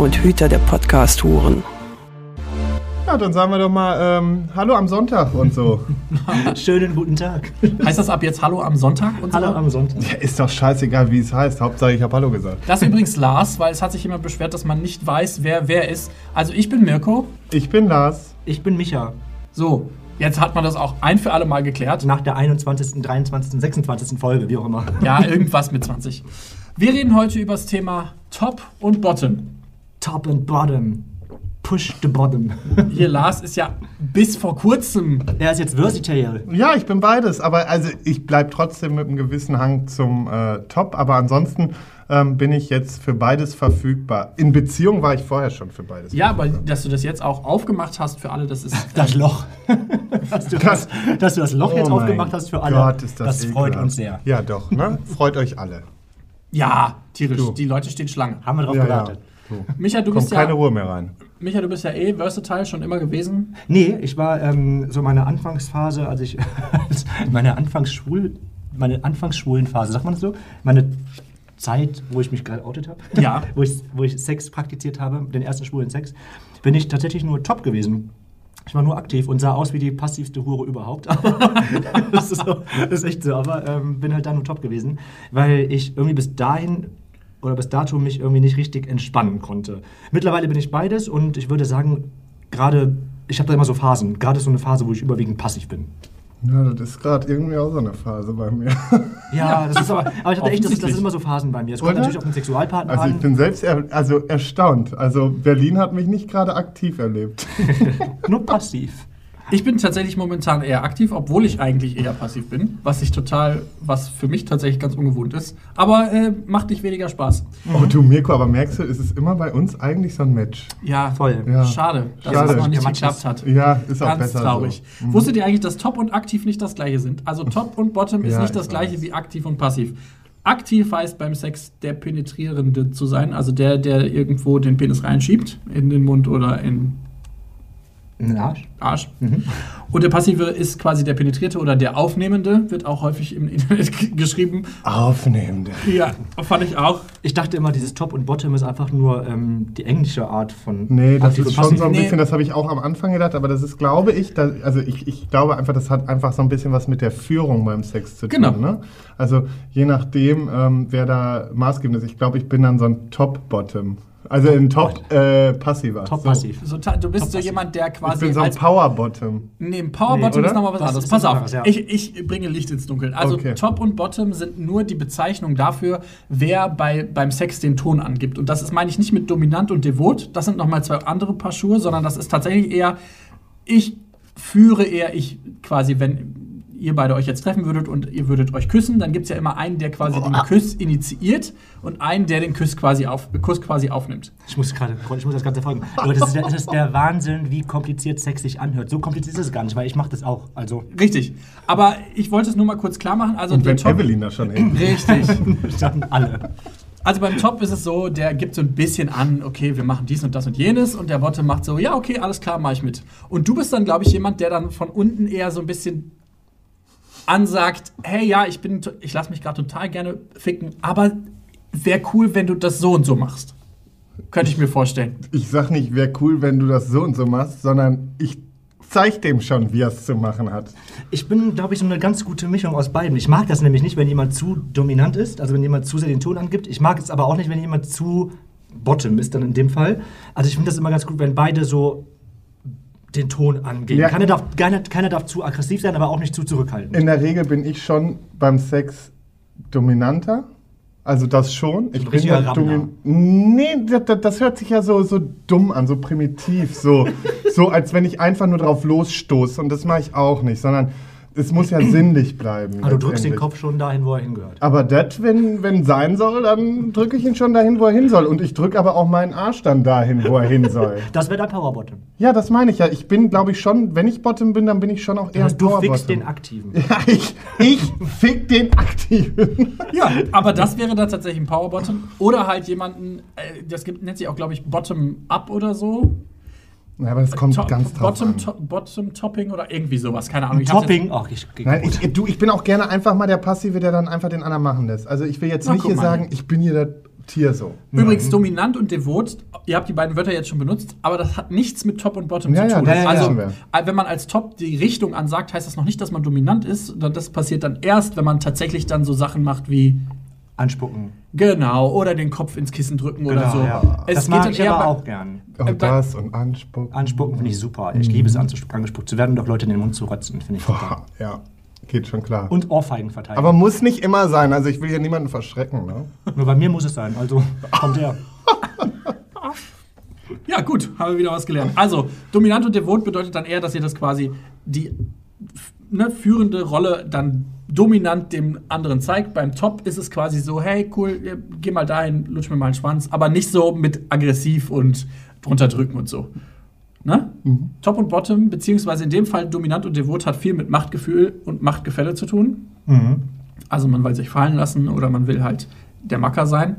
und Hüter der Podcast-Huren. Ja, dann sagen wir doch mal ähm, Hallo am Sonntag und so. Schönen guten Tag. Heißt das ab jetzt Hallo am Sonntag? Und so? Hallo am Sonntag. Ja, ist doch scheißegal, wie es heißt. Hauptsache, ich habe Hallo gesagt. Das ist übrigens Lars, weil es hat sich jemand beschwert, dass man nicht weiß, wer wer ist. Also ich bin Mirko. Ich bin Lars. Ich bin Micha. So, jetzt hat man das auch ein für alle Mal geklärt. Nach der 21., 23., 26. Folge, wie auch immer. Ja, irgendwas mit 20. Wir reden heute über das Thema Top und Bottom. Top and Bottom. Push the Bottom. Hier, Lars ist ja bis vor kurzem. Er ist jetzt versatile. Ja, ich bin beides, aber also ich bleibe trotzdem mit einem gewissen Hang zum äh, Top, aber ansonsten ähm, bin ich jetzt für beides verfügbar. In Beziehung war ich vorher schon für beides. Ja, aber dass du das jetzt auch aufgemacht hast für alle, das ist. Das Loch. dass, du das, dass du das Loch jetzt Oh mein aufgemacht hast für alle. Gott, ist das, das freut uns sehr. Ja, doch, ne? Freut euch alle. Ja, tierisch. Du. Die Leute stehen Schlange. Haben wir drauf Ja, ja. So. Micha, du Kommt bist keine ja. Ruhe mehr rein. Micha, du bist ja eh versatile schon immer gewesen. Nee, ich war ähm, so meine Anfangsphase, als ich meine Anfangsschwul, meine Anfangsschwulen Phase, sagt man das so? Meine Zeit, wo ich mich gerade outet habe, Ja. wo, ich, wo ich Sex praktiziert habe, den ersten schwulen Sex, bin ich tatsächlich nur top gewesen. Ich war nur aktiv und sah aus wie die passivste Hure überhaupt. das, ist so, das ist echt so, aber ähm, bin halt da nur top gewesen, weil ich irgendwie bis dahin oder bis dato mich irgendwie nicht richtig entspannen konnte. Mittlerweile bin ich beides und ich würde sagen, gerade, ich habe da immer so Phasen. Gerade ist so eine Phase, wo ich überwiegend passiv bin. Ja, das ist gerade irgendwie auch so eine Phase bei mir. Ja, das ist aber, aber ich hatte echt, das, das sind immer so Phasen bei mir. Es kommt Oder? natürlich auf den Sexualpartner Also ich an. bin selbst er, also erstaunt. Also Berlin hat mich nicht gerade aktiv erlebt. Nur passiv. Ich bin tatsächlich momentan eher aktiv, obwohl ich eigentlich eher passiv bin, was ich total, was für mich tatsächlich ganz ungewohnt ist. Aber äh, macht nicht weniger Spaß. Oh du Mirko, aber merkst du, ist es immer bei uns eigentlich so ein Match? Ja, Voll. Ja. schade, dass Schade. es noch nicht geklappt hat. Ja, ist auch Ganz besser traurig. so. Mhm. Wusstet ihr eigentlich, dass Top und Aktiv nicht das gleiche sind? Also Top und Bottom ist Ja, nicht das ich gleiche weiß. wie Aktiv und Passiv. Aktiv heißt beim Sex der Penetrierende zu sein, also der, der irgendwo den Penis reinschiebt, in den Mund oder in In den Arsch. Arsch. Mhm. Und der Passive ist quasi der Penetrierte oder der Aufnehmende, wird auch häufig im Internet geschrieben. Aufnehmende. Ja, fand ich auch. Ich dachte immer, dieses Top und Bottom ist einfach nur ähm, die englische Art von Nee, das aktiv ist schon so ein Nee. bisschen, das habe ich auch am Anfang gedacht, aber das ist, glaube ich, da, also ich, ich glaube einfach, das hat einfach so ein bisschen was mit der Führung beim Sex zu tun. Genau. Ne? Also je nachdem, ähm, wer da maßgebend ist. Ich glaube, ich bin dann so ein Top-Bottom. Also ein Top-Passiver. Top-passiv. So, ta- du bist so Top-Passiv. jemand, der Ich quasi bin so ein als Power-Bottom. Nee, ein Power Nee, Bottom oder? ist nochmal was anderes. ist Pass auf, ja. ich, ich bringe Licht ins Dunkel. Also Okay. Top und Bottom sind nur die Bezeichnung dafür, wer bei, beim Sex den Ton angibt. Und das ist, meine ich, nicht mit dominant und devot. Das sind nochmal zwei andere Paar Schuhe, sondern das ist tatsächlich eher, ich führe eher, ich quasi, wenn ihr beide euch jetzt treffen würdet und ihr würdet euch küssen, dann gibt es ja immer einen, der quasi den Kuss initiiert und einen, der den Kuss quasi, auf, Kuss quasi aufnimmt. Ich muss gerade, ich muss das Ganze folgen. Aber das ist, der, das ist der Wahnsinn, wie kompliziert Sex sich anhört. So kompliziert ist es gar nicht, weil ich mache das auch. Also, Richtig. Aber ich wollte es nur mal kurz klar machen. Also Und wenn Top- Evelyn da schon eben. Richtig. dann alle. Also beim Top ist es so, der gibt so ein bisschen an, okay, wir machen dies und das und jenes und der Bottom macht so, ja, okay, alles klar, mach ich mit. Und du bist dann, glaube ich, jemand, der dann von unten eher so ein bisschen ansagt, hey, ja, ich bin, ich lasse mich gerade total gerne ficken, aber wäre cool, wenn du das so und so machst. Könnte ich mir vorstellen. Ich sag nicht, wäre cool, wenn du das so und so machst, sondern ich zeig dem schon, wie er es zu machen hat. Ich bin, glaube ich, so eine ganz gute Mischung aus beiden. Ich mag das nämlich nicht, wenn jemand zu dominant ist, also wenn jemand zu sehr den Ton angibt. Ich mag es aber auch nicht, wenn jemand zu bottom ist, dann in dem Fall. Also ich finde das immer ganz gut, wenn beide so den Ton angehen. Ja. Keiner, darf, keiner, keiner darf zu aggressiv sein, aber auch nicht zu zurückhaltend. In der Regel bin ich schon beim Sex dominanter. Also das schon. Ich richtiger ja Rammler. Nee, das, das hört sich ja so, so dumm an, so primitiv. So, so als wenn ich einfach nur drauf losstoße. Und das mache ich auch nicht. Sondern es muss ja sinnlich bleiben. Aber Ah, du drückst den. Kopf schon dahin, wo er hingehört. Aber das, wenn, wenn sein soll, dann drücke ich ihn schon dahin, wo er hin soll. Und ich drücke aber auch meinen Arsch dann dahin, wo er hin soll. Das wäre dein Powerbottom. Ja, das meine ich ja. Ich bin, glaube ich, schon, wenn ich Bottom bin, dann bin ich schon auch eher Also du Powerbottom. fickst den Aktiven. Ja, ich, ich fick den Aktiven. Ja, aber das wäre dann tatsächlich ein Powerbottom. Oder halt jemanden, äh, das gibt, nennt sich auch, glaube ich, Bottom-Up oder so. Ja, aber das kommt Top- ganz drauf Bottom, an. to Bottom Topping oder irgendwie sowas, keine Ahnung. Ich Topping, ach, ich, Nein, ich, du, ich bin auch gerne einfach mal der Passive, der dann einfach den anderen machen lässt. Also ich will jetzt Na, nicht hier mal. sagen, ich bin hier das Tier so. Übrigens, dominant und devot, ihr habt die beiden Wörter jetzt schon benutzt, aber das hat nichts mit Top und Bottom Ja, zu tun. ja, also, äh, wenn man als Top die Richtung ansagt, heißt das noch nicht, dass man dominant ist, das passiert dann erst, wenn man tatsächlich dann so Sachen macht wie anspucken. genau oder den Kopf ins Kissen drücken oder so. Genau, ja. Es das geht mag ich aber auch gern. Und Äh, das und Anspucken. Anspucken finde ich super. Ich liebe es, angespuckt zu werden und auch Leute in den Mund zu rotzen. Finde ich super. Boah, ja, geht schon klar. Und Ohrfeigen verteidigen. aber muss nicht immer sein. Also ich will hier niemanden verschrecken. Ne? Nur bei mir muss es sein. Also kommt her. Ja, gut, haben wir wieder was gelernt. Also, dominant und devot bedeutet dann eher, dass ihr das quasi die f- ne, führende Rolle dann dominant dem anderen zeigt. Beim Top ist es quasi so, hey, cool, ja, geh mal dahin, lutsch mir mal einen Schwanz, aber nicht so mit aggressiv und drunter drücken und so. Ne? Top und Bottom, beziehungsweise in dem Fall dominant und devot hat viel mit Machtgefühl und Machtgefälle zu tun. Also man will sich fallen lassen oder man will halt der Macker sein.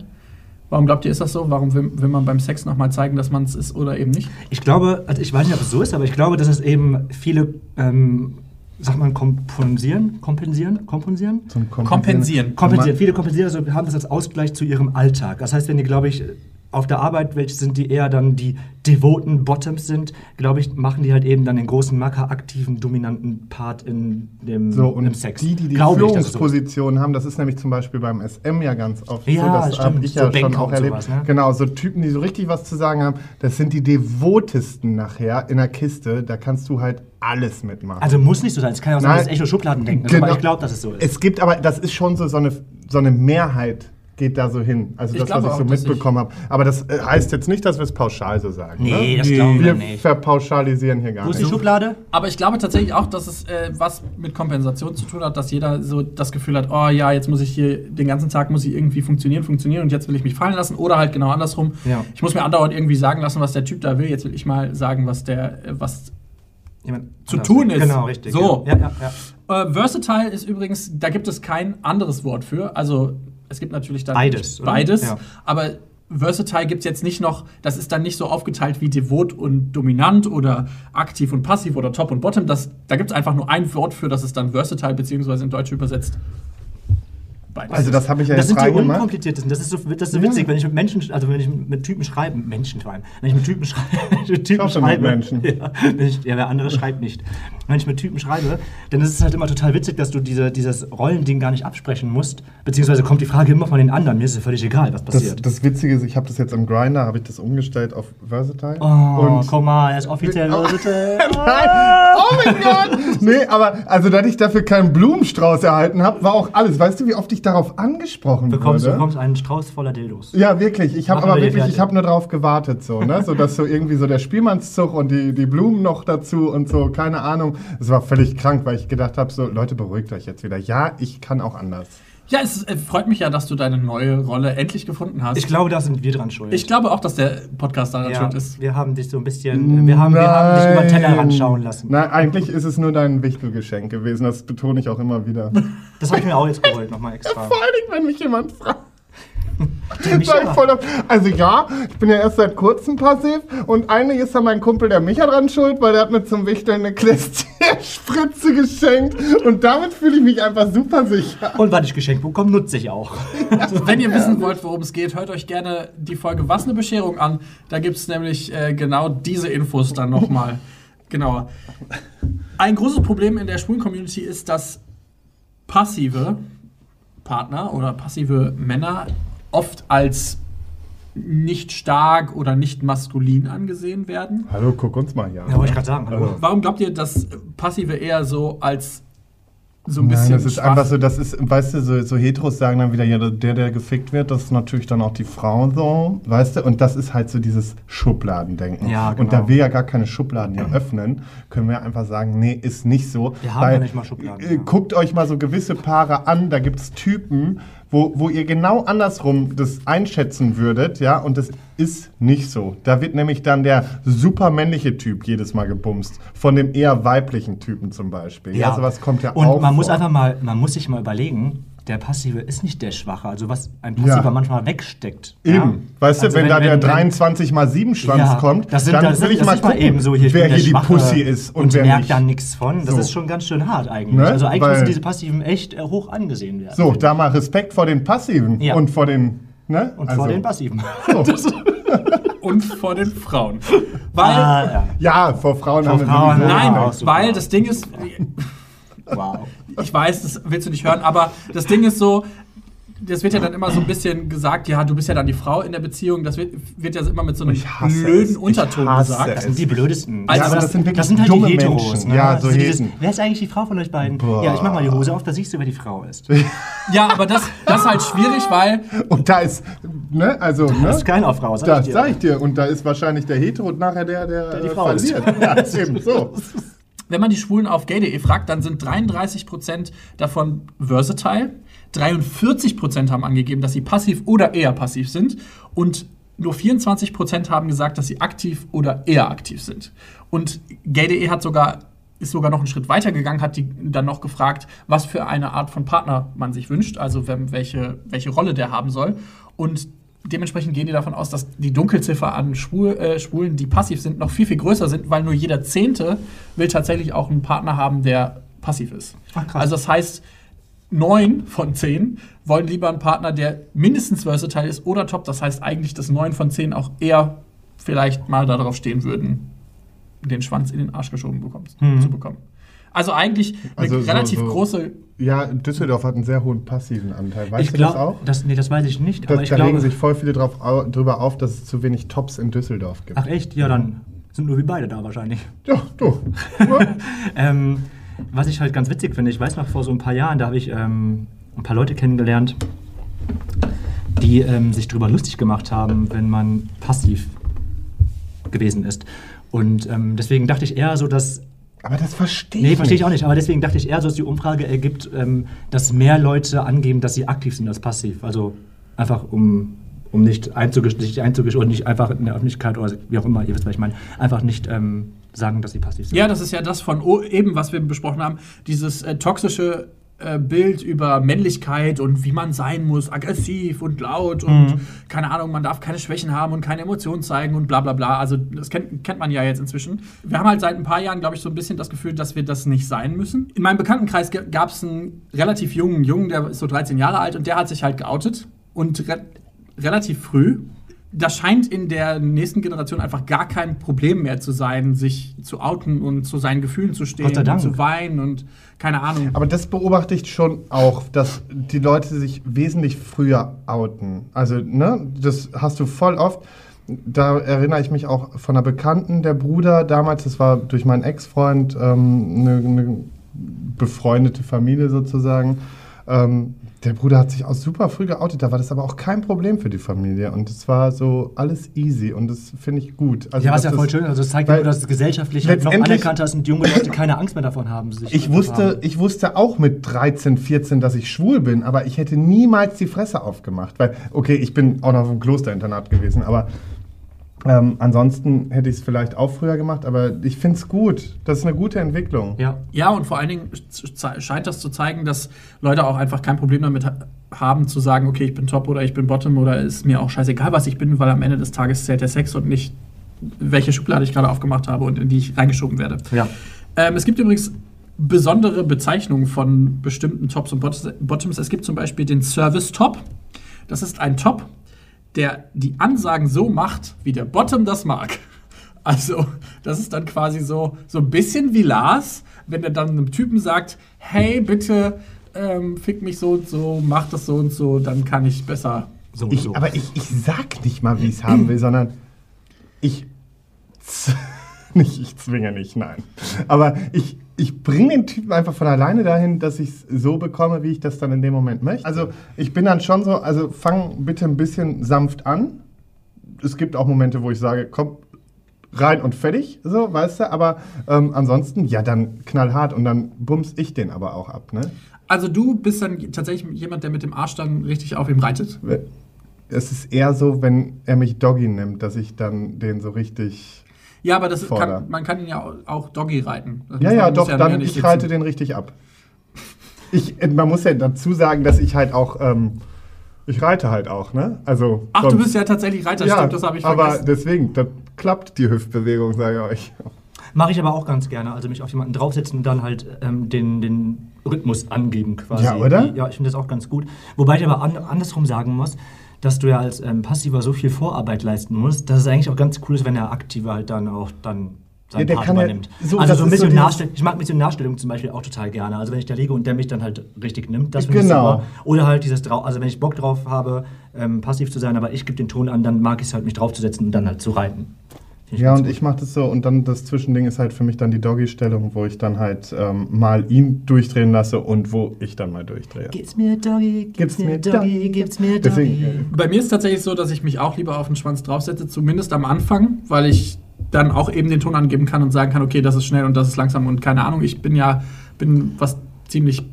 Warum glaubt ihr, ist das so? Warum will, will man beim Sex nochmal zeigen, dass man es ist oder eben nicht? Ich glaube, also ich weiß nicht, ob es so ist, aber ich glaube, dass es eben viele, ähm, sagt man, kompensieren? Kompensieren? Kompensieren? Zum Kompensieren. Kompensieren. Viele kompensieren, also haben das als Ausgleich zu ihrem Alltag. Das heißt, wenn die, glaube ich, auf der Arbeit, welche sind die eher dann die devoten Bottoms sind, glaube ich, machen die halt eben dann den großen Macker, aktiven, dominanten Part in dem So, und im Sex. die, die die Glaube es so haben, das ist nämlich zum Beispiel beim SM ja ganz oft Ja, so. Das habe ich So ja schon auch erlebt. sowas, ne? Genau, so Typen, die so richtig was zu sagen haben, das sind die devotesten nachher in der Kiste. Da kannst du halt alles mitmachen. Also muss nicht so sein. Es kann ja auch sein, dass es echt nur Schubladen denken. Genau. Aber ich glaube, dass es so ist. Es gibt aber, das ist schon so, so, eine, so eine Mehrheit geht da so hin. Also Ich das, was ich so auch, mitbekommen habe. Aber das äh, heißt jetzt nicht, dass wir es pauschal so sagen. Nee, ne? das glauben wir wir nicht. verpauschalisieren hier gar Wo ist die nicht. Schublade? Aber ich glaube tatsächlich auch, dass es äh, was mit Kompensation zu tun hat, dass jeder so das Gefühl hat, oh ja, jetzt muss ich hier den ganzen Tag muss ich irgendwie funktionieren, funktionieren und jetzt will ich mich fallen lassen. Oder halt genau andersrum. Ja. Ich muss mir andauernd irgendwie sagen lassen, was der Typ da will. Jetzt will ich mal sagen, was der, äh, was Jemand Zu tun ist. Genau, richtig. So. Ja, ja, ja. Äh, versatile ist übrigens, da gibt es kein anderes Wort für. Also es gibt natürlich dann Beides, beides aber versatile gibt es jetzt nicht noch, das ist dann nicht so aufgeteilt wie devot und dominant oder aktiv und passiv oder top und bottom. Das, da gibt es einfach nur ein Wort für, das ist dann versatile, beziehungsweise in Deutsch übersetzt. Beides. Also das habe ich ja Das jetzt sind die unkompliziertesten. Das ist so, das ist so Ja. witzig, wenn ich mit Menschen, also wenn ich mit Typen schreibe, Menschen allem, wenn ich mit Typen schreibe, mit Typen mit schreibe, Menschen. Ja, ich, ja, wer andere schreibt nicht. Wenn ich mit Typen schreibe, dann ist es halt immer total witzig, dass du diese, dieses Rollending gar nicht absprechen musst, beziehungsweise kommt die Frage immer von den anderen. Mir ist es völlig egal, was Das, passiert. das Witzige ist, ich habe das jetzt am Grinder, habe ich das umgestellt auf Versatile. oh, komm mal, er ist offiziell. Oh. bitte. Nein! Oh mein Gott! Nee, aber also, dass ich dafür keinen Blumenstrauß erhalten habe, war auch alles. Weißt du, wie oft ich darauf angesprochen Du bekommst, du wurde? bekommst einen Strauß voller Dildos. Ja, wirklich. Ich habe aber wir wirklich, ich habe nur darauf gewartet, so, ne? So, dass so irgendwie so der Spielmannszug und die, die Blumen noch dazu und so, keine Ahnung. Es war völlig krank, weil ich gedacht habe, so, Leute, beruhigt euch jetzt wieder. Ja, ich kann auch anders. Ja, es äh, freut mich ja, dass du deine neue Rolle endlich gefunden hast. Ich glaube, da sind wir dran schuld. Ich glaube auch, dass der Podcast daran ja, schuld ist. wir haben dich so ein bisschen, wir haben, wir haben dich über den Tellerrand schauen lassen. Nein, eigentlich ist es nur dein Wichtelgeschenk gewesen. Das betone ich auch immer wieder. Das habe ich mir auch jetzt geholt, nochmal extra. Vor allen Dingen, wenn mich jemand fragt. Voll Also ja, ich bin ja erst seit kurzem passiv und eigentlich ist ja mein Kumpel der Micha dran schuld, weil der hat mir zum Wichteln eine Klestierspritze geschenkt und damit fühle ich mich einfach super sicher. Und was ich geschenkt bekomme, nutze ich auch. Also, wenn ihr wissen wollt, worum es geht, hört euch gerne die Folge Was eine Bescherung an. Da gibt es nämlich äh, genau diese Infos dann nochmal genauer. Ein großes Problem in der schwulen Community ist, dass passive Partner oder passive Männer oft als nicht stark oder nicht maskulin angesehen werden. Hallo, guck uns mal hier. Ja, wollte ich gerade sagen. Hallo. Also, Warum glaubt ihr, dass Passive eher so als so ein bisschen. Nein, das ist schwach. einfach so, das ist, weißt du, so, so Heteros sagen dann wieder, ja, der, der gefickt wird, das ist natürlich dann auch die Frau so, weißt du, und das ist halt so dieses Schubladendenken. Ja, Und genau. da wir ja gar keine Schubladen hier öffnen, können wir einfach sagen, nee, ist nicht so. Wir haben ja nicht mal Schubladen, Äh, ja. Guckt euch mal so gewisse Paare an, da gibt es Typen, wo, wo ihr genau andersrum das einschätzen würdet, ja, und das ist nicht so. Da wird nämlich dann der super männliche Typ jedes Mal gebumst, von dem eher weiblichen Typen zum Beispiel. Ja, sowas kommt ja Und auch man muss vor. einfach mal, man muss sich mal überlegen, der Passive ist nicht der Schwache. Also was ein Passiver Ja. manchmal wegsteckt. Eben. Ja? Weißt Also du, wenn, da der wenn- 23 mal 7 Schwanz Ja, kommt, das sind, dann das will sind, ich das mal gucken, eben so, hier, ich wer hier die Pussy ist und, und wer merkt nicht. dann nichts von. Das So. ist schon ganz schön hart eigentlich. Ne? Also eigentlich Weil- müssen diese Passiven echt äh, hoch angesehen werden. So, da mal Respekt vor den Passiven Ja. und vor den, ne? und Also, vor den Passiven. So. Und vor den Frauen. Weil, Ah, ja. Ja, vor Frauen Vor haben wir Frauen, nein, weil das Ding ist, Wow. Ich weiß, das willst du nicht hören, aber das Ding ist so, das wird ja dann immer so ein bisschen gesagt, ja, du bist ja dann die Frau in der Beziehung, das wird, wird ja immer mit so einem Ich hasse blöden es. Ich Unterton hasse gesagt. Das sind die blödesten. Also, aber das sind wirklich das sind halt dumme die Heteros. Menschen. Ne? Ja, Das so ist dieses. Wer ist eigentlich die Frau von euch beiden? Boah. Ja, ich mach mal die Hose auf, da siehst du, wer die Frau ist. Ja, aber das, das ist halt schwierig, weil Und da ist, ne, also, ne? Das ist keine Frau, sag Das ich dir. sag ich dir. Und da ist wahrscheinlich der Hetero und nachher der, der, die äh, Frau ist. verliert. Ja, eben so. Wenn man die Schwulen auf gay.de fragt, dann sind 33% davon versatile, 43% haben angegeben, dass sie passiv oder eher passiv sind und nur 24% haben gesagt, dass sie aktiv oder eher aktiv sind. Und gay.de hat sogar ist sogar noch einen Schritt weiter gegangen, hat die dann noch gefragt, was für eine Art von Partner man sich wünscht, also welche, welche Rolle der haben soll. Und dementsprechend gehen die davon aus, dass die Dunkelziffer an Schwul, äh, Schwulen, die passiv sind, noch viel, viel größer sind, weil nur jeder Zehnte will tatsächlich auch einen Partner haben, der passiv ist. Ach, krass. Also das heißt, neun von zehn wollen lieber einen Partner, der mindestens versatile ist oder top. Das heißt eigentlich, dass neun von zehn auch eher vielleicht mal darauf stehen würden, den Schwanz in den Arsch geschoben bekommst, zu bekommen. Also eigentlich eine Also so- relativ so- große Ja, Düsseldorf hat einen sehr hohen passiven Anteil. Weißt ich du das auch? das, nee, das weiß ich nicht. Das, aber ich da glaube, regen sich voll viele drauf, au, drüber auf, dass es zu wenig Tops in Düsseldorf gibt. Ach echt? Ja, dann sind nur wir beide da wahrscheinlich. Ja, du. Ähm, was ich halt ganz witzig finde, ich weiß noch, vor so ein paar Jahren, da habe ich ähm, ein paar Leute kennengelernt, die ähm, sich darüber lustig gemacht haben, wenn man passiv gewesen ist. Und ähm, deswegen dachte ich eher so, dass. Aber das verstehe ich Nee, verstehe ich auch nicht, aber deswegen dachte ich eher so, dass die Umfrage ergibt, ähm, dass mehr Leute angeben, dass sie aktiv sind als passiv. Also einfach um, um nicht einzugestehen, und nicht einfach in der Öffentlichkeit oder wie auch immer, ihr wisst, was ich meine, einfach nicht ähm, sagen, dass sie passiv sind. Ja, das ist ja das von o- eben, was wir besprochen haben, dieses äh, toxische äh, Bild über Männlichkeit und wie man sein muss, aggressiv und laut und Mhm. keine Ahnung, man darf keine Schwächen haben und keine Emotionen zeigen und bla bla bla. Also das kennt, kennt man ja jetzt inzwischen. Wir haben halt seit ein paar Jahren, glaube ich, so ein bisschen das Gefühl, dass wir das nicht sein müssen. In meinem Bekanntenkreis gab es einen relativ jungen Jungen, der ist so 13 Jahre alt und der hat sich halt geoutet und re relativ früh das scheint in der nächsten Generation einfach gar kein Problem mehr zu sein, sich zu outen und zu seinen Gefühlen zu stehen und zu weinen und keine Ahnung. Aber das beobachte ich schon auch, dass die Leute sich wesentlich früher outen. Also, ne, das hast du voll oft. Da erinnere ich mich auch von einer Bekannten, der Bruder damals, das war durch meinen Ex-Freund ähm, eine, eine befreundete Familie sozusagen. Ähm, der Bruder hat sich auch super früh geoutet, da war das aber auch kein Problem für die Familie. Und es war so alles easy und das finde ich gut. Also, Ja, was ja voll schön. Also es zeigt ja nur, dass es gesellschaftlich halt noch anerkannter ist und junge Leute keine Angst mehr davon haben. Sich Ich wusste, haben. ich wusste auch mit 13, 14, dass ich schwul bin, aber ich hätte niemals die Fresse aufgemacht. Weil, okay, ich bin auch noch auf dem Klosterinternat gewesen, aber ähm, ansonsten hätte ich es vielleicht auch früher gemacht, aber ich finde es gut. Das ist eine gute Entwicklung. Ja. Ja, und vor allen Dingen scheint das zu zeigen, dass Leute auch einfach kein Problem damit ha haben, zu sagen, okay, ich bin Top oder ich bin Bottom oder ist mir auch scheißegal, was ich bin, weil am Ende des Tages zählt der Sex und nicht, welche Schublade ich gerade aufgemacht habe und in die ich reingeschoben werde. Ja. Ähm, es gibt übrigens besondere Bezeichnungen von bestimmten Tops und Bot- Bottoms. Es gibt zum Beispiel den Service Top. Das ist ein Top, der die Ansagen so macht, wie der Bottom das mag. Also, das ist dann quasi so, so ein bisschen wie Lars, wenn er dann einem Typen sagt, hey, bitte ähm, fick mich so und so, mach das so und so, dann kann ich besser. So und Ich, so. Aber ich, ich sag nicht mal, wie ich es haben will, sondern ich. Nicht, ich zwinge nicht, nein. Aber ich, ich bringe den Typen einfach von alleine dahin, dass ich es so bekomme, wie ich das dann in dem Moment möchte. Also ich bin dann schon so, also fang bitte ein bisschen sanft an. Es gibt auch Momente, wo ich sage, komm, rein und fertig, so, weißt du, aber ähm, ansonsten, ja, dann knallhart und dann bums ich den aber auch ab, ne? Also du bist dann tatsächlich jemand, der mit dem Arsch dann richtig auf ihm reitet. Es ist eher so, wenn er mich Doggy nimmt, dass ich dann den so richtig. Ja, aber das kann, man kann ihn ja auch Doggy reiten. Das Ja, ja, doch, dann nicht ich sitzen. reite den richtig ab. Ich, äh, man muss ja dazu sagen, dass ich halt auch, ähm, ich reite halt auch, ne? Also. Ach, du sonst- bist ja tatsächlich Reiter, ja, stimmt, das habe ich aber vergessen. deswegen, das klappt die Hüftbewegung, sage ich euch. Mache ich aber auch ganz gerne. Also mich auf jemanden draufsetzen und dann halt ähm, den, den Rhythmus angeben quasi. Ja, oder? Ja, ich finde das auch ganz gut. Wobei ich aber an, andersrum sagen muss, dass du ja als ähm, Passiver so viel Vorarbeit leisten musst, dass es eigentlich auch ganz cool ist, wenn der Aktive halt dann auch dann seinen Ja, Part kann ja- übernimmt. so, also so ist so Missionarstellung, ich mag Missionarstellung zum Beispiel auch total gerne. Also wenn ich da liege und der mich dann halt richtig nimmt, das finde Genau. ich super. Oder halt dieses drauf, also wenn ich Bock drauf habe, ähm, passiv zu sein, aber ich gebe den Ton an, dann mag ich es halt, mich draufzusetzen und dann halt zu reiten. Ja, und gut. ich mache das so und dann das Zwischending ist halt für mich dann die Doggy-Stellung, wo ich dann halt ähm, mal ihn durchdrehen lasse und wo ich dann mal durchdrehe. Gib's mir Doggy, Gib's gib's mir Doggy, Doggy. gib's mir Doggy. Deswegen, äh, Bei mir ist es tatsächlich so, dass ich mich auch lieber auf den Schwanz draufsetze, zumindest am Anfang, weil ich dann auch eben den Ton angeben kann und sagen kann, okay, das ist schnell und das ist langsam und keine Ahnung. Ich bin ja, bin was ziemlich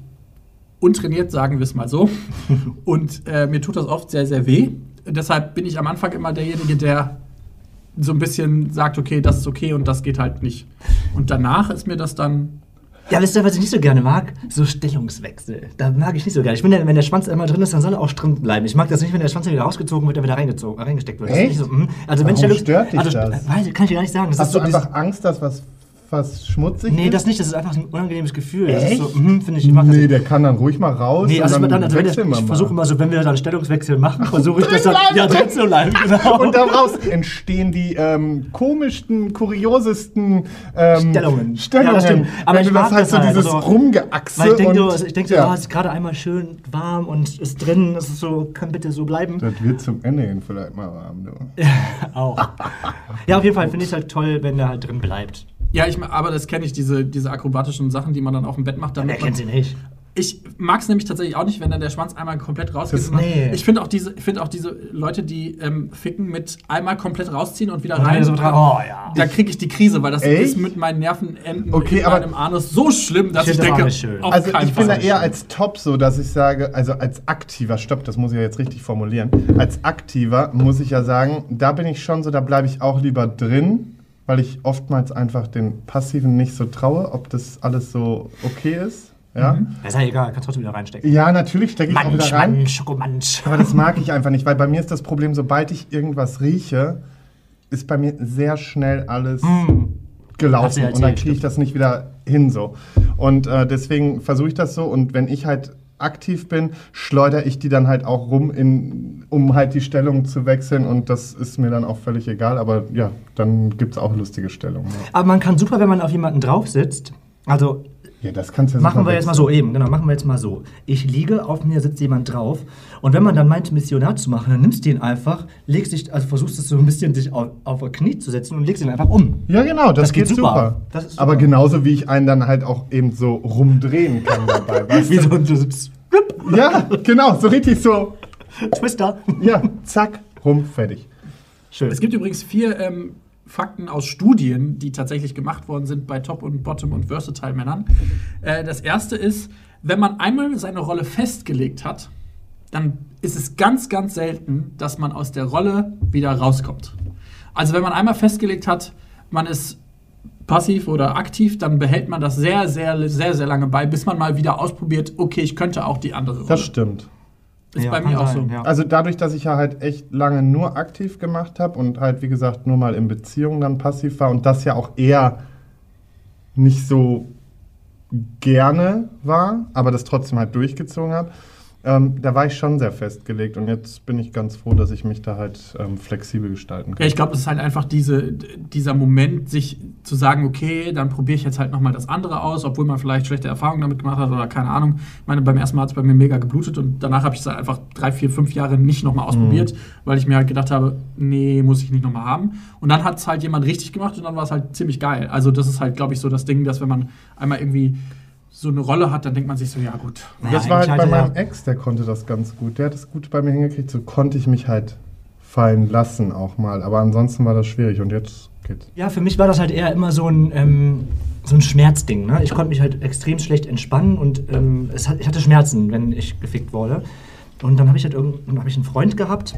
untrainiert, sagen wir es mal so. und äh, mir tut das oft sehr, sehr weh. Deshalb bin ich am Anfang immer derjenige, der so ein bisschen sagt, okay, das ist okay und das geht halt nicht. Und danach ist mir das dann Ja, wisst ihr, was ich nicht so gerne mag? So Stellungswechsel. Da mag ich nicht so gerne. Ich finde, wenn der Schwanz einmal drin ist, dann soll er auch drin bleiben. Ich mag das nicht, wenn der Schwanz wieder rausgezogen wird, der wieder reingezogen, reingesteckt wird. Das ist Echt? nicht so, mm. also wenn Warum Stellungs- stört dich also, das? Weiß, ich, kann ich dir gar nicht sagen. Das Hast ist du so einfach Angst, dass was, was schmutzig Nee, ist? das nicht. Das ist einfach so ein unangenehmes Gefühl. Das ist so, mm, finde ich, ich mag das Nee, nicht. der kann dann ruhig mal raus. Nee, also, und dann, also wenn der, wechseln wir ich mal. versuche immer so, wenn wir dann Stellungswechsel machen, versuche ich das dann. Ja, drin zu bleiben, genau. Und daraus entstehen die ähm, komischsten, kuriosesten ähm, Stellungen. Stellungen. Ja, das stimmt. Aber Wenn ich du das mag halt das so halt. dieses Also, Rumgeachse Weil ich denke, und, so, ich denk so, ja. ah, es ist gerade einmal schön warm und ist drin, es ist so, kann bitte so bleiben. Das wird zum Ende hin vielleicht mal warm, du. Auch. ja, auf jeden Fall finde ich es halt toll, wenn der halt drin bleibt. Ja, ich, aber das kenne ich, diese, diese akrobatischen Sachen, die man dann auf dem Bett macht. Wer Damit man, kennt sie nicht? Ich mag es nämlich tatsächlich auch nicht, wenn dann der Schwanz einmal komplett rausgeht. Nee. Ich finde auch, diese- ich find auch diese Leute, die ähm, ficken mit einmal komplett rausziehen und wieder Und rein. so dran. Oh, ja. Da kriege ich die Krise, weil das Echt? ist mit meinen Nervenenden Okay, in aber- meinem Anus so schlimm, dass Ich ich, denke, nicht schön. auf Also ich bin da eher als Top so, dass ich sage, also als aktiver, stopp, das muss ich ja jetzt richtig formulieren. Als aktiver muss ich ja sagen, da bin ich schon so, da bleibe ich auch lieber drin, weil ich oftmals einfach den Passiven nicht so traue, ob das alles so okay ist. Ja, Mhm. Ist ja egal, kannst trotzdem wieder reinstecken. ja natürlich stecke ich auch Manch, wieder rein. Manch, Schokomanch. Aber das mag ich einfach nicht, weil bei mir ist das Problem, sobald ich irgendwas rieche, ist bei mir sehr schnell alles du gelaufen ja und dann erzählt, kriege ich das nicht wieder hin so. Und äh, deswegen versuche ich das so und wenn ich halt aktiv bin, schleudere ich die dann halt auch rum, in, um halt die Stellung zu wechseln und das ist mir dann auch völlig egal, aber ja, dann gibt es auch lustige Stellungen. Ja, Aber man kann super, wenn man auf jemanden drauf sitzt. Also ja das kannst du ja machen wir jetzt mal so eben, genau, machen wir jetzt mal so. Ich liege, auf mir sitzt jemand drauf und wenn man dann meint, Missionar zu machen, dann nimmst du ihn einfach, legst dich, also versuchst es so ein bisschen dich auf, auf ein Knie zu setzen und legst ihn einfach um. Ja, genau, das, Das geht geht, super. super. Das ist super. Aber genauso wie ich einen dann halt auch eben so rumdrehen kann dabei. weißt Wie du? so ein so- Ja, genau, so richtig so. Twister. Ja, zack, rum, fertig. Schön. Es gibt übrigens vier ähm, Fakten aus Studien, die tatsächlich gemacht worden sind bei Top- und Bottom- und Versatile-Männern. Äh, das erste ist, wenn man einmal seine Rolle festgelegt hat, dann ist es ganz, ganz selten, dass man aus der Rolle wieder rauskommt. Also wenn man einmal festgelegt hat, man ist passiv oder aktiv, dann behält man das sehr, sehr, sehr, sehr lange bei, bis man mal wieder ausprobiert, okay, ich könnte auch die andere Rolle. Das stimmt. Ist Ja, bei mir auch sein, so. ja. Also dadurch, dass ich ja halt echt lange nur aktiv gemacht habe und halt, wie gesagt, nur mal in Beziehungen dann passiv war und das ja auch eher nicht so gerne war, aber das trotzdem halt durchgezogen habe, ähm, da war ich schon sehr festgelegt und jetzt bin ich ganz froh, dass ich mich da halt ähm, flexibel gestalten kann. Ja, ich glaube, es ist halt einfach diese, dieser Moment, sich zu sagen, okay, dann probiere ich jetzt halt nochmal das andere aus, obwohl man vielleicht schlechte Erfahrungen damit gemacht hat oder keine Ahnung. Ich meine, beim ersten Mal hat es bei mir mega geblutet und danach habe ich es halt einfach drei, vier, fünf Jahre nicht nochmal ausprobiert, weil ich mir halt gedacht habe, nee, muss ich nicht nochmal haben. Und dann hat es halt jemand richtig gemacht und dann war es halt ziemlich geil. Also das ist halt, glaube ich, so das Ding, dass wenn man einmal irgendwie so eine Rolle hat, dann denkt man sich so, ja gut. Und das war halt bei meinem Ex, der konnte das ganz gut. Der hat das gut bei mir hingekriegt. So konnte ich mich halt fallen lassen auch mal. Aber ansonsten war das schwierig und jetzt geht's. Ja, für mich war das halt eher immer so ein, ähm, so ein Schmerzding. Ne? Ich konnte mich halt extrem schlecht entspannen und ähm, es hat, ich hatte Schmerzen, wenn ich gefickt wurde. Und dann habe ich halt irgend, hab ich einen Freund gehabt,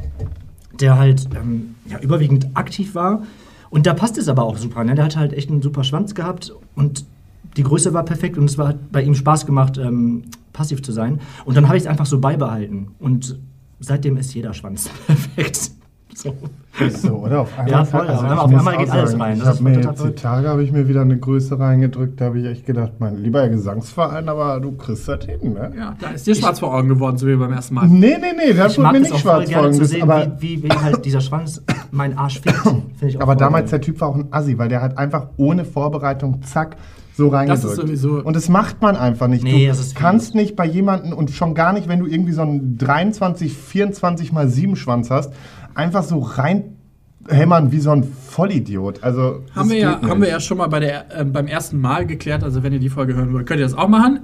der halt ähm, ja, überwiegend aktiv war. Und da passt es aber auch super. Ne? Der hatte halt echt einen super Schwanz gehabt und die Größe war perfekt und es war, hat bei ihm Spaß gemacht, ähm, passiv zu sein. Und dann habe ich es einfach so beibehalten. Und seitdem ist jeder Schwanz perfekt. So. So, oder? Auf einmal, Ja, voll, auf einmal- ich auf einmal geht alles rein. Ich mir jetzt die. Tage habe ich mir wieder eine Größe reingedrückt. Da habe ich echt gedacht, mein lieber Gesangsverein, aber du kriegst das hin, ne? Ja, da ist dir schwarz vor Augen geworden, so wie beim ersten Mal. Nee, nee, nee, das mag mir nicht schwarz gerne folgen. zu Das, sehen, aber wie, wie, wie halt dieser Schwanz meinen Arsch fickt. Finde ich auch aber damals geil. der Typ war auch ein Assi, weil der hat einfach ohne Vorbereitung, zack, so reingedrückt. Das ist sowieso- Und das macht man einfach nicht. Nee, du das ist kannst nicht bei jemandem und schon gar nicht, wenn du irgendwie so einen 23, 24 mal 7 Schwanz hast, einfach so reinhämmern wie so ein Vollidiot. Also Haben wir, ja, nicht. haben wir ja schon mal bei der, äh, beim ersten Mal geklärt, also wenn ihr die Folge hören wollt, könnt ihr das auch machen.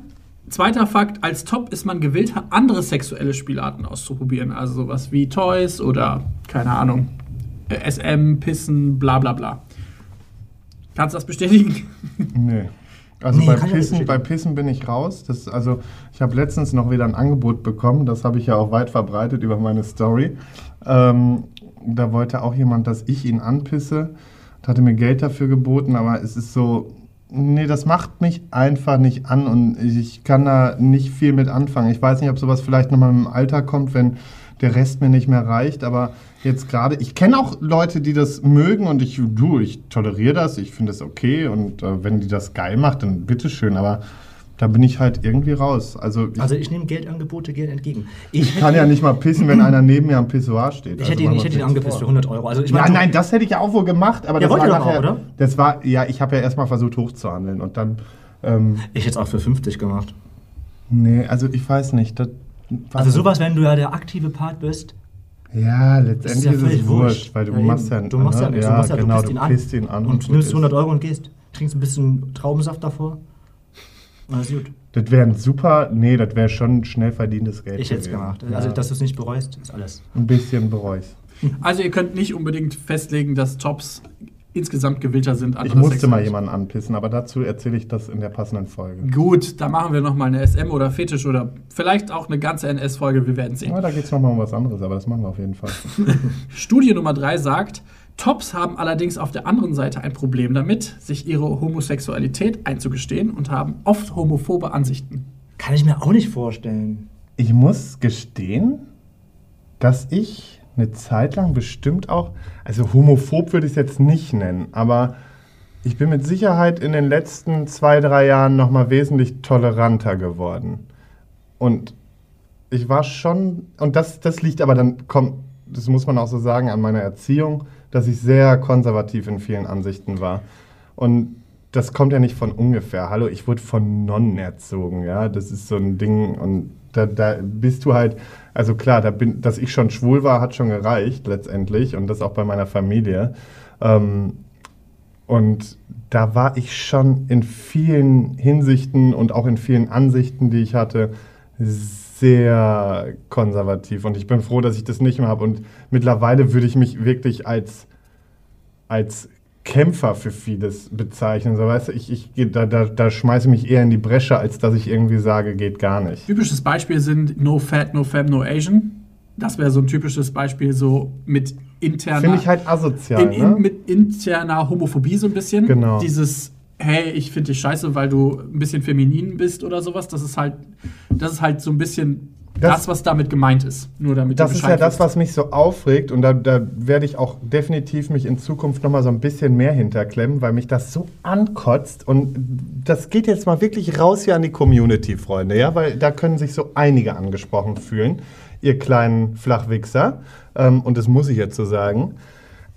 Zweiter Fakt, als Top ist man gewillt, andere sexuelle Spielarten auszuprobieren. Also sowas wie Toys oder, keine Ahnung, äh, SM, Pissen, bla bla bla. Kannst du das bestätigen? Nee. Also Nee, bei, Pissen, bei. Pissen bin ich raus. Das, also ich habe letztens noch wieder ein Angebot bekommen. Das habe ich ja auch weit verbreitet über meine Story. Ähm, da wollte auch jemand, dass ich ihn anpisse. Und hatte mir Geld dafür geboten, aber es ist so, nee, das macht mich einfach nicht an und ich kann da nicht viel mit anfangen. Ich weiß nicht, ob sowas vielleicht nochmal im Alter kommt, wenn der Rest mir nicht mehr reicht, aber jetzt gerade, ich kenne auch Leute, die das mögen und ich, du, ich toleriere das, ich finde es okay und äh, wenn die das geil macht, dann bitteschön, aber da bin ich halt irgendwie raus. Also ich Also ich nehme Geldangebote gerne entgegen. ich kann ja nicht mal pissen, wenn einer neben mir am Pissoir steht. Ich hätte Also ihn, machen ich hätte ihn angepisst für vor. 100 Euro. Also ich Ja, meine, nein, das hätte ich ja auch wohl gemacht, aber Ja, das war nachher, auch, oder? Das war, ja, ich habe ja erstmal versucht hochzuhandeln und dann, ähm, ich hätte es auch für 50 gemacht. nee, also ich weiß nicht. Also sowas, wenn du ja der aktive Part bist, Ja, ist letztendlich ja ist, es wurscht. wurscht, weil du Ja, machst ja, du machst ja nichts. du machst ja, genau, du pisst ihn ihn an und gut nimmst ist. 100 Euro und gehst. Trinkst ein bisschen Traubensaft davor. Alles gut. Das wäre ein super, nee, das wäre schon schnell verdientes Geld. Ich hätte es gemacht. Ja. Also, dass du es nicht bereust, ist alles. ein bisschen bereust. Also ihr könnt nicht unbedingt festlegen, dass Tops insgesamt gewillter sind. Ich musste Sexuelle- mal jemanden anpissen, aber dazu erzähle ich das in der passenden Folge. Gut, da machen wir nochmal eine SM oder Fetisch oder vielleicht auch eine ganze NS-Folge, wir werden sehen. Ja, da geht es nochmal um was anderes, aber das machen wir auf jeden Fall. Studie Nummer 3 sagt, Tops haben allerdings auf der anderen Seite ein Problem damit, sich ihre Homosexualität einzugestehen und haben oft homophobe Ansichten. Kann ich mir auch nicht vorstellen. Ich muss gestehen, dass ich eine Zeit lang bestimmt auch, also homophob würde ich es jetzt nicht nennen, aber ich bin mit Sicherheit in den letzten zwei, drei Jahren nochmal wesentlich toleranter geworden. Und ich war schon, und das, das liegt aber dann, kommt, das muss man auch so sagen, an meiner Erziehung, dass ich sehr konservativ in vielen Ansichten war. Und das kommt ja nicht von ungefähr. Hallo, ich wurde von Nonnen erzogen, ja. Das ist so ein Ding und da, da bist du halt, also klar, da bin, dass ich schon schwul war, hat schon gereicht letztendlich und das auch bei meiner Familie. Ähm, und da war ich schon in vielen Hinsichten und auch in vielen Ansichten, die ich hatte, sehr konservativ. Und ich bin froh, dass ich das nicht mehr habe. Und mittlerweile würde ich mich wirklich als, als Kämpfer für vieles bezeichnen. So, weißt du, ich, ich, da, da, da schmeiße ich mich eher in die Bresche, als dass ich irgendwie sage, geht gar nicht. Typisches Beispiel sind No Fat, No Femme, No Asian. Das wäre so ein typisches Beispiel so mit interner, Finde ich halt asozial. in, in, ne? mit interner Homophobie so ein bisschen. Genau. Dieses, hey, ich finde dich scheiße, weil du ein bisschen feminin bist oder sowas. Das ist halt, das ist halt so ein bisschen das, Das- was damit gemeint ist. Nur damit Das ist ja das, was mich so aufregt und da, da werde ich auch definitiv mich in Zukunft noch mal so ein bisschen mehr hinterklemmen, weil mich das so ankotzt und das geht jetzt mal wirklich raus hier an die Community, Freunde, ja, weil da können sich so einige angesprochen fühlen, ihr kleinen Flachwichser ähm, und das muss ich jetzt so sagen.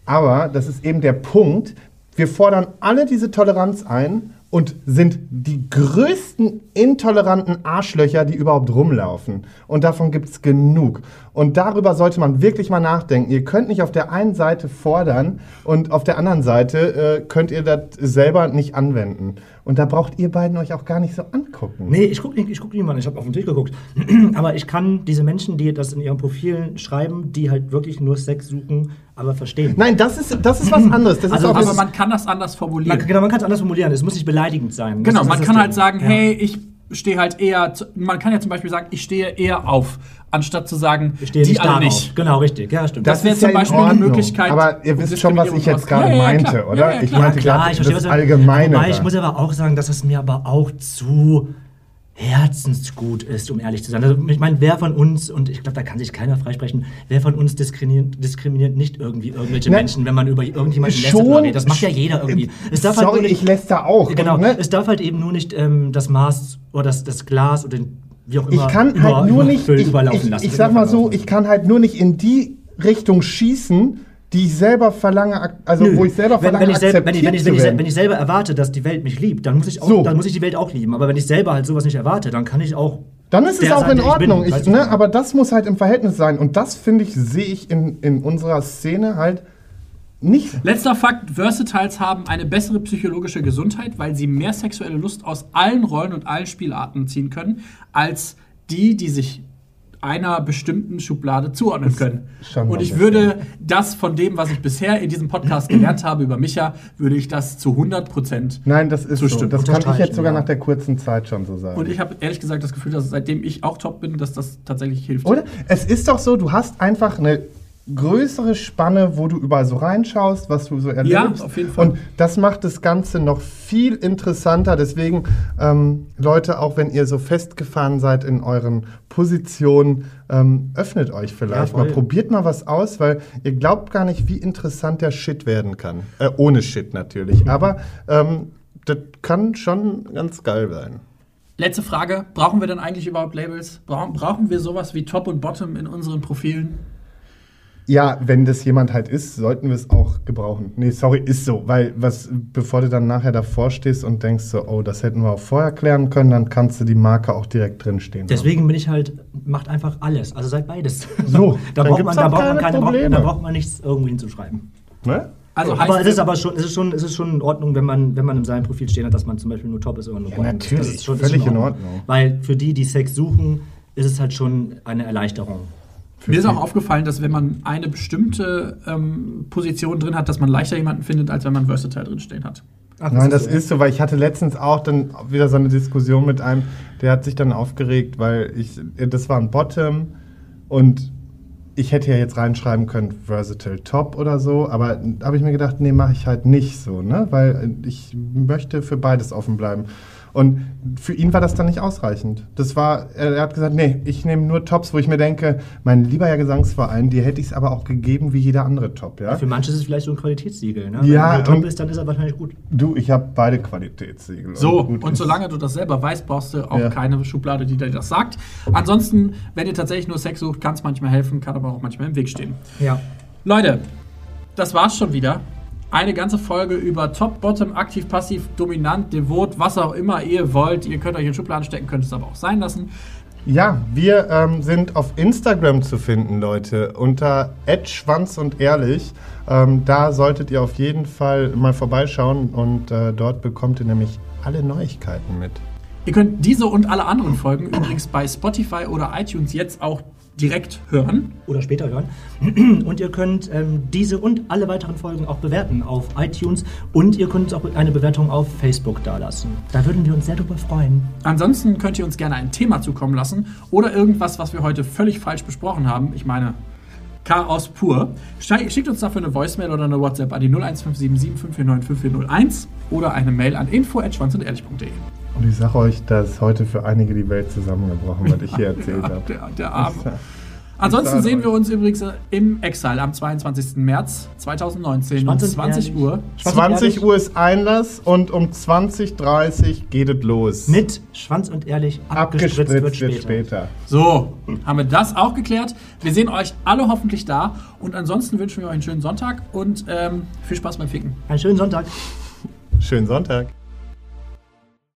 Aber das ist eben der Punkt, wir fordern alle diese Toleranz ein und sind die größten intoleranten Arschlöcher, die überhaupt rumlaufen. Und davon gibt es genug. Und darüber sollte man wirklich mal nachdenken. Ihr könnt nicht auf der einen Seite fordern und auf der anderen Seite äh, könnt ihr das selber nicht anwenden. Und da braucht ihr beiden euch auch gar nicht so angucken. Nee, ich gucke ich guck niemanden, ich habe auf den Tisch geguckt. aber ich kann diese Menschen, die das in ihren Profilen schreiben, die halt wirklich nur Sex suchen, aber verstehen. Nein, das ist, das ist was anderes. Das Also, ist auch Aber das- man kann das anders formulieren. Man, genau, man kann es anders formulieren, es muss nicht beleidigend sein. Genau, Das man das kann halt sagen, Ja. hey, ich stehe halt eher, man kann ja zum Beispiel sagen, ich stehe eher auf, anstatt zu sagen, ich stehe die nicht alle nicht. Genau, richtig. Ja, stimmt. Das wäre ist zum in Beispiel eine. Möglichkeit, Aber ihr wisst schon, was ich jetzt gerade. Ja, ja, meinte, oder? Ja, ja, ich meinte Klar, gerade ich verstehe, das Allgemeine. Wobei, ich muss aber auch sagen, dass es mir aber auch zu herzensgut ist, um ehrlich zu sein. Also, ich meine, wer von uns, und ich glaube, da kann sich keiner freisprechen, wer von uns diskriminiert, diskriminiert nicht irgendwie irgendwelche Ne, Menschen, wenn man über irgendjemanden lästert schon- oder redet. Das macht ja jeder irgendwie. Es darf halt Sorry, nur nicht, ich lässt da auch. Genau, ne, es darf halt eben nur nicht ähm, das Maß oder das, das Glas oder den, wie auch immer ich kann über- halt nur nicht, ich, überlaufen ich, lassen. ich sag mal so, ich kann halt nur nicht in die Richtung schießen, die ich selber verlange, also Nö. wo ich selber wenn, verlange, wenn, ich selber, wenn, ich, wenn, ich, wenn, ich, wenn ich selber erwarte, dass die Welt mich liebt, dann muss ich auch, So. dann muss ich die Welt auch lieben. Aber wenn ich selber halt sowas nicht erwarte, dann kann ich auch. Dann ist es auch sein, in ich bin. Ordnung. Ich, ne, aber das muss halt im Verhältnis sein. Und das, finde ich, sehe ich in, in unserer Szene halt nicht. Letzter Fakt: Versatiles haben eine bessere psychologische Gesundheit, weil sie mehr sexuelle Lust aus allen Rollen und allen Spielarten ziehen können, als die, die sich einer bestimmten Schublade zuordnen können. Und ich würde das von dem, was ich bisher in diesem Podcast gelernt habe über Micha, würde ich das zu 100 Prozent. Nein, das ist so. Zustimmen. Das kann ich jetzt sogar ja. nach der kurzen Zeit schon so sagen. Und ich habe ehrlich gesagt das Gefühl, dass seitdem ich auch top bin, dass das tatsächlich hilft. Oder? Es ist doch so, du hast einfach eine größere Spanne, wo du überall so reinschaust, was du so erlebst. auf jeden Fall. Und das macht das Ganze noch viel interessanter. Deswegen, ähm, Leute, auch wenn ihr so festgefahren seid in euren Positionen, ähm, öffnet euch vielleicht Ja, mal. Probiert mal was aus, weil ihr glaubt gar nicht, wie interessant der Shit werden kann. Äh, ohne Shit natürlich. Mhm. Aber ähm, das kann schon ganz geil sein. Letzte Frage: Brauchen wir denn eigentlich überhaupt Labels? Brauchen, brauchen wir sowas wie Top und Bottom in unseren Profilen? Ja, wenn das jemand halt ist, sollten wir es auch gebrauchen. Nee, sorry, ist so. Weil, was, bevor du dann nachher davor stehst und denkst so, oh, das hätten wir auch vorher klären können, dann kannst du die Marke auch direkt drinstehen. Deswegen bin ich halt, macht einfach alles. Also seid beides. So, da, braucht man, da, auch braucht man keine Probleme. da braucht man nichts irgendwo hinzuschreiben. Ne? Also aber es ist aber schon, es ist schon, es ist schon in Ordnung, wenn man, wenn man in seinem Profil stehen hat, dass man zum Beispiel nur top ist oder nur bottom. natürlich. Das ist schon, Völlig ist in schon Ordnung. Weil für die, die Sex suchen, ist es halt schon eine Erleichterung. Mir ist auch aufgefallen, dass wenn man eine bestimmte ähm, Position drin hat, dass man leichter jemanden findet, als wenn man Versatile drinstehen hat. Ach, Nein, das so. ist so, weil ich hatte letztens auch dann wieder so eine Diskussion mit einem, der hat sich dann aufgeregt, weil ich, das war ein Bottom und ich hätte ja jetzt reinschreiben können, Versatile Top oder so, aber da habe ich mir gedacht, nee, mache ich halt nicht so, ne? Weil ich möchte für beides offen bleiben. Und für ihn war das dann nicht ausreichend. Das war, er, hat gesagt, nee, ich nehme nur Tops, wo ich mir denke, mein lieber Herr Gesangsverein, dir hätte ich es aber auch gegeben wie jeder andere Top, ja? Für manche ist es vielleicht so ein Qualitätssiegel. Ne? Ja, Wenn du top und- bist, dann ist er wahrscheinlich gut. Du, ich habe beide Qualitätssiegel. So, gut und ist- solange du das selber weißt, brauchst du auch Ja. keine Schublade, die dir das sagt. Ansonsten, wenn ihr tatsächlich nur Sex sucht, kann es manchmal helfen, kann aber auch manchmal im Weg stehen. Ja. Leute, das war's schon wieder. Eine ganze Folge über Top, Bottom, aktiv, passiv, dominant, devot, was auch immer ihr wollt. Ihr könnt euch in Schubladen stecken, könnt es aber auch sein lassen. Ja, wir ähm, sind auf Instagram zu finden, Leute, unter Schwanz und ehrlich. Ähm, da solltet ihr auf jeden Fall mal vorbeischauen und äh, dort bekommt ihr nämlich alle Neuigkeiten mit. Ihr könnt diese und alle anderen Folgen übrigens bei Spotify oder iTunes jetzt auch direkt hören. Oder später hören. Und ihr könnt ähm, diese und alle weiteren Folgen auch bewerten auf iTunes. Und ihr könnt auch eine Bewertung auf Facebook dalassen. Da würden wir uns sehr drüber freuen. Ansonsten könnt ihr uns gerne ein Thema zukommen lassen oder irgendwas, was wir heute völlig falsch besprochen haben. Ich meine, Chaos pur. Schickt uns dafür eine Voicemail oder eine WhatsApp an die 01577 549 5401 oder eine Mail an info.schwanzundehrlich.de. Und ich sage euch, dass heute für einige die Welt zusammengebrochen, was ich hier erzählt Ja, habe. der, der Arme. Ansonsten sehen wir uns übrigens äh, im Exile am 22. März 2019 um Schwanz und 20 ehrlich. Uhr. Schwanz und 20 ehrlich, Uhr ist Einlass und um 20.30 geht es los. Mit Schwanz und ehrlich abgespritzt, Abgespritzt wird wird später. später. So, haben wir das auch geklärt. Wir sehen euch alle hoffentlich da. Und ansonsten wünschen wir euch einen schönen Sonntag und ähm, viel Spaß beim Ficken. Einen schönen Sonntag. Schönen Sonntag.